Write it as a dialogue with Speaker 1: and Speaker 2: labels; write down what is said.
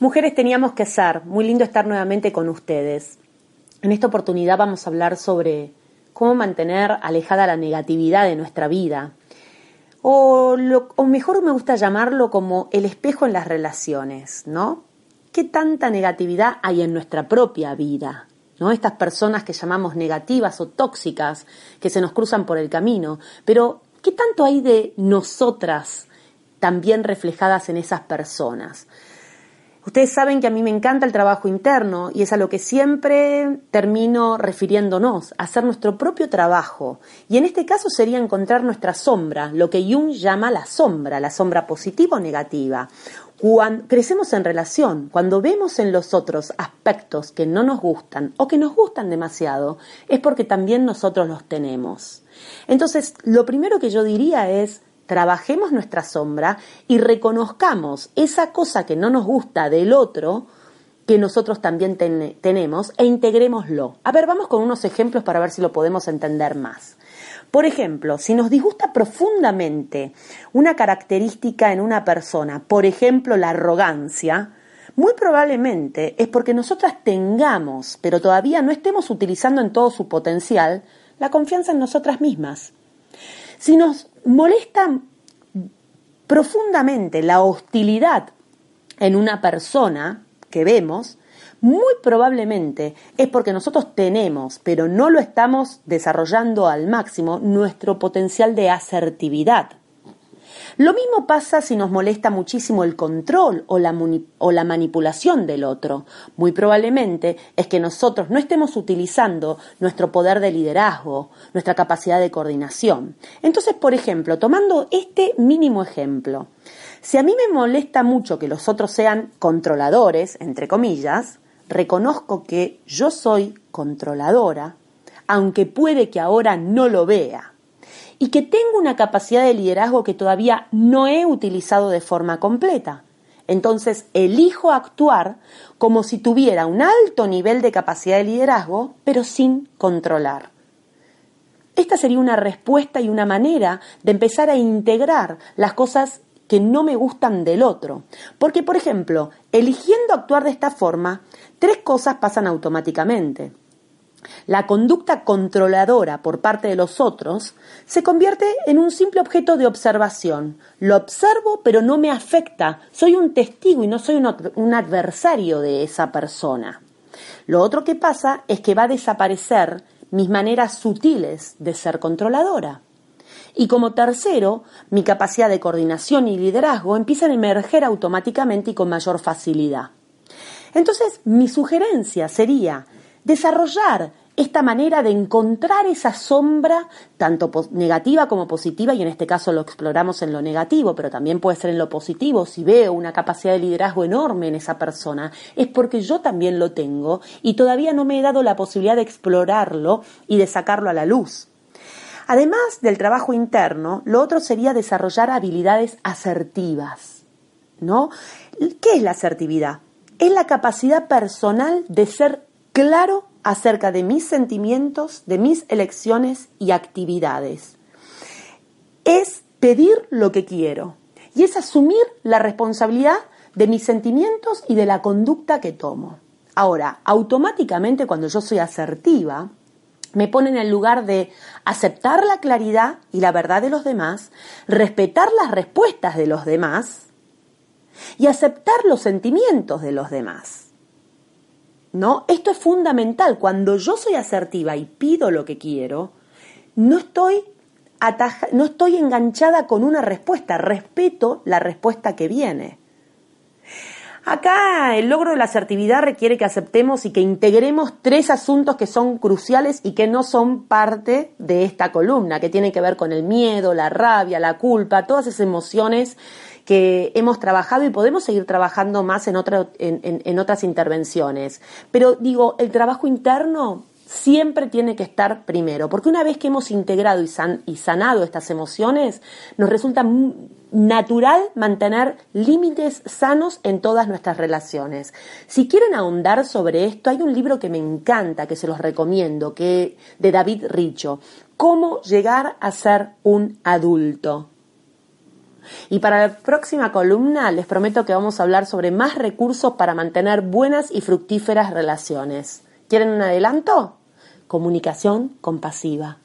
Speaker 1: Mujeres teníamos que ser, muy lindo estar nuevamente con ustedes. En esta oportunidad vamos a hablar sobre cómo mantener alejada la negatividad de nuestra vida. O, o mejor me gusta llamarlo como el espejo en las relaciones, ¿no? ¿Qué tanta negatividad hay en nuestra propia vida? ¿No? Estas personas que llamamos negativas o tóxicas que se nos cruzan por el camino. Pero, ¿qué tanto hay de nosotras también reflejadas en esas personas? Ustedes saben que a mí me encanta el trabajo interno y es a lo que siempre termino refiriéndonos, hacer nuestro propio trabajo. Y en este caso sería encontrar nuestra sombra, lo que Jung llama la sombra, la sombra positiva o negativa. Cuando crecemos en relación, cuando vemos en los otros aspectos que no nos gustan o que nos gustan demasiado, es porque también nosotros los tenemos. Entonces, lo primero que yo diría es, trabajemos nuestra sombra y reconozcamos esa cosa que no nos gusta del otro que nosotros también tenemos e integrémoslo. A ver, vamos con unos ejemplos para ver si lo podemos entender más. Por ejemplo, si nos disgusta profundamente una característica en una persona, por ejemplo la arrogancia, muy probablemente es porque nosotras tengamos, pero todavía no estemos utilizando en todo su potencial, la confianza en nosotras mismas. Si nos molesta profundamente la hostilidad en una persona que vemos, muy probablemente es porque nosotros tenemos, pero no lo estamos desarrollando al máximo, nuestro potencial de asertividad. Lo mismo pasa si nos molesta muchísimo el control o la, manipulación del otro. Muy probablemente es que nosotros no estemos utilizando nuestro poder de liderazgo, nuestra capacidad de coordinación. Entonces, por ejemplo, tomando este mínimo ejemplo, si a mí me molesta mucho que los otros sean controladores, entre comillas, reconozco que yo soy controladora, aunque puede que ahora no lo vea y que tengo una capacidad de liderazgo que todavía no he utilizado de forma completa. Entonces elijo actuar como si tuviera un alto nivel de capacidad de liderazgo, pero sin controlar. Esta sería una respuesta y una manera de empezar a integrar las cosas que no me gustan del otro. Porque, por ejemplo, eligiendo actuar de esta forma, tres cosas pasan automáticamente. La conducta controladora por parte de los otros se convierte en un simple objeto de observación. Lo observo pero no me afecta. Soy un testigo y no soy un, adversario de esa persona. Lo otro que pasa es que va a desaparecer mis maneras sutiles de ser controladora. Y como tercero, mi capacidad de coordinación y liderazgo empiezan a emerger automáticamente y con mayor facilidad. Entonces, mi sugerencia sería desarrollar esta manera de encontrar esa sombra, tanto negativa como positiva, y en este caso lo exploramos en lo negativo, pero también puede ser en lo positivo, si veo una capacidad de liderazgo enorme en esa persona, es porque yo también lo tengo y todavía no me he dado la posibilidad de explorarlo y de sacarlo a la luz. Además del trabajo interno, lo otro sería desarrollar habilidades asertivas. ¿No? ¿Qué es la asertividad? Es la capacidad personal de ser claro acerca de mis sentimientos, de mis elecciones y actividades. Es pedir lo que quiero y es asumir la responsabilidad de mis sentimientos y de la conducta que tomo. Ahora, automáticamente cuando yo soy asertiva, me pone en el lugar de aceptar la claridad y la verdad de los demás, respetar las respuestas de los demás y aceptar los sentimientos de los demás. ¿No? Esto es fundamental. Cuando yo soy asertiva y pido lo que quiero, no estoy, no estoy enganchada con una respuesta, respeto la respuesta que viene. Acá el logro de la asertividad requiere que aceptemos y que integremos tres asuntos que son cruciales y que no son parte de esta columna, que tienen que ver con el miedo, la rabia, la culpa, todas esas emociones que hemos trabajado y podemos seguir trabajando más en, en, otras intervenciones. Pero digo, el trabajo interno siempre tiene que estar primero, porque una vez que hemos integrado y, y sanado estas emociones, nos resulta natural mantener límites sanos en todas nuestras relaciones. Si quieren ahondar sobre esto, hay un libro que me encanta, que se los recomiendo, que de David Richo, Cómo llegar a ser un adulto. Y para la próxima columna les prometo que vamos a hablar sobre más recursos para mantener buenas y fructíferas relaciones. ¿Quieren un adelanto? Comunicación compasiva.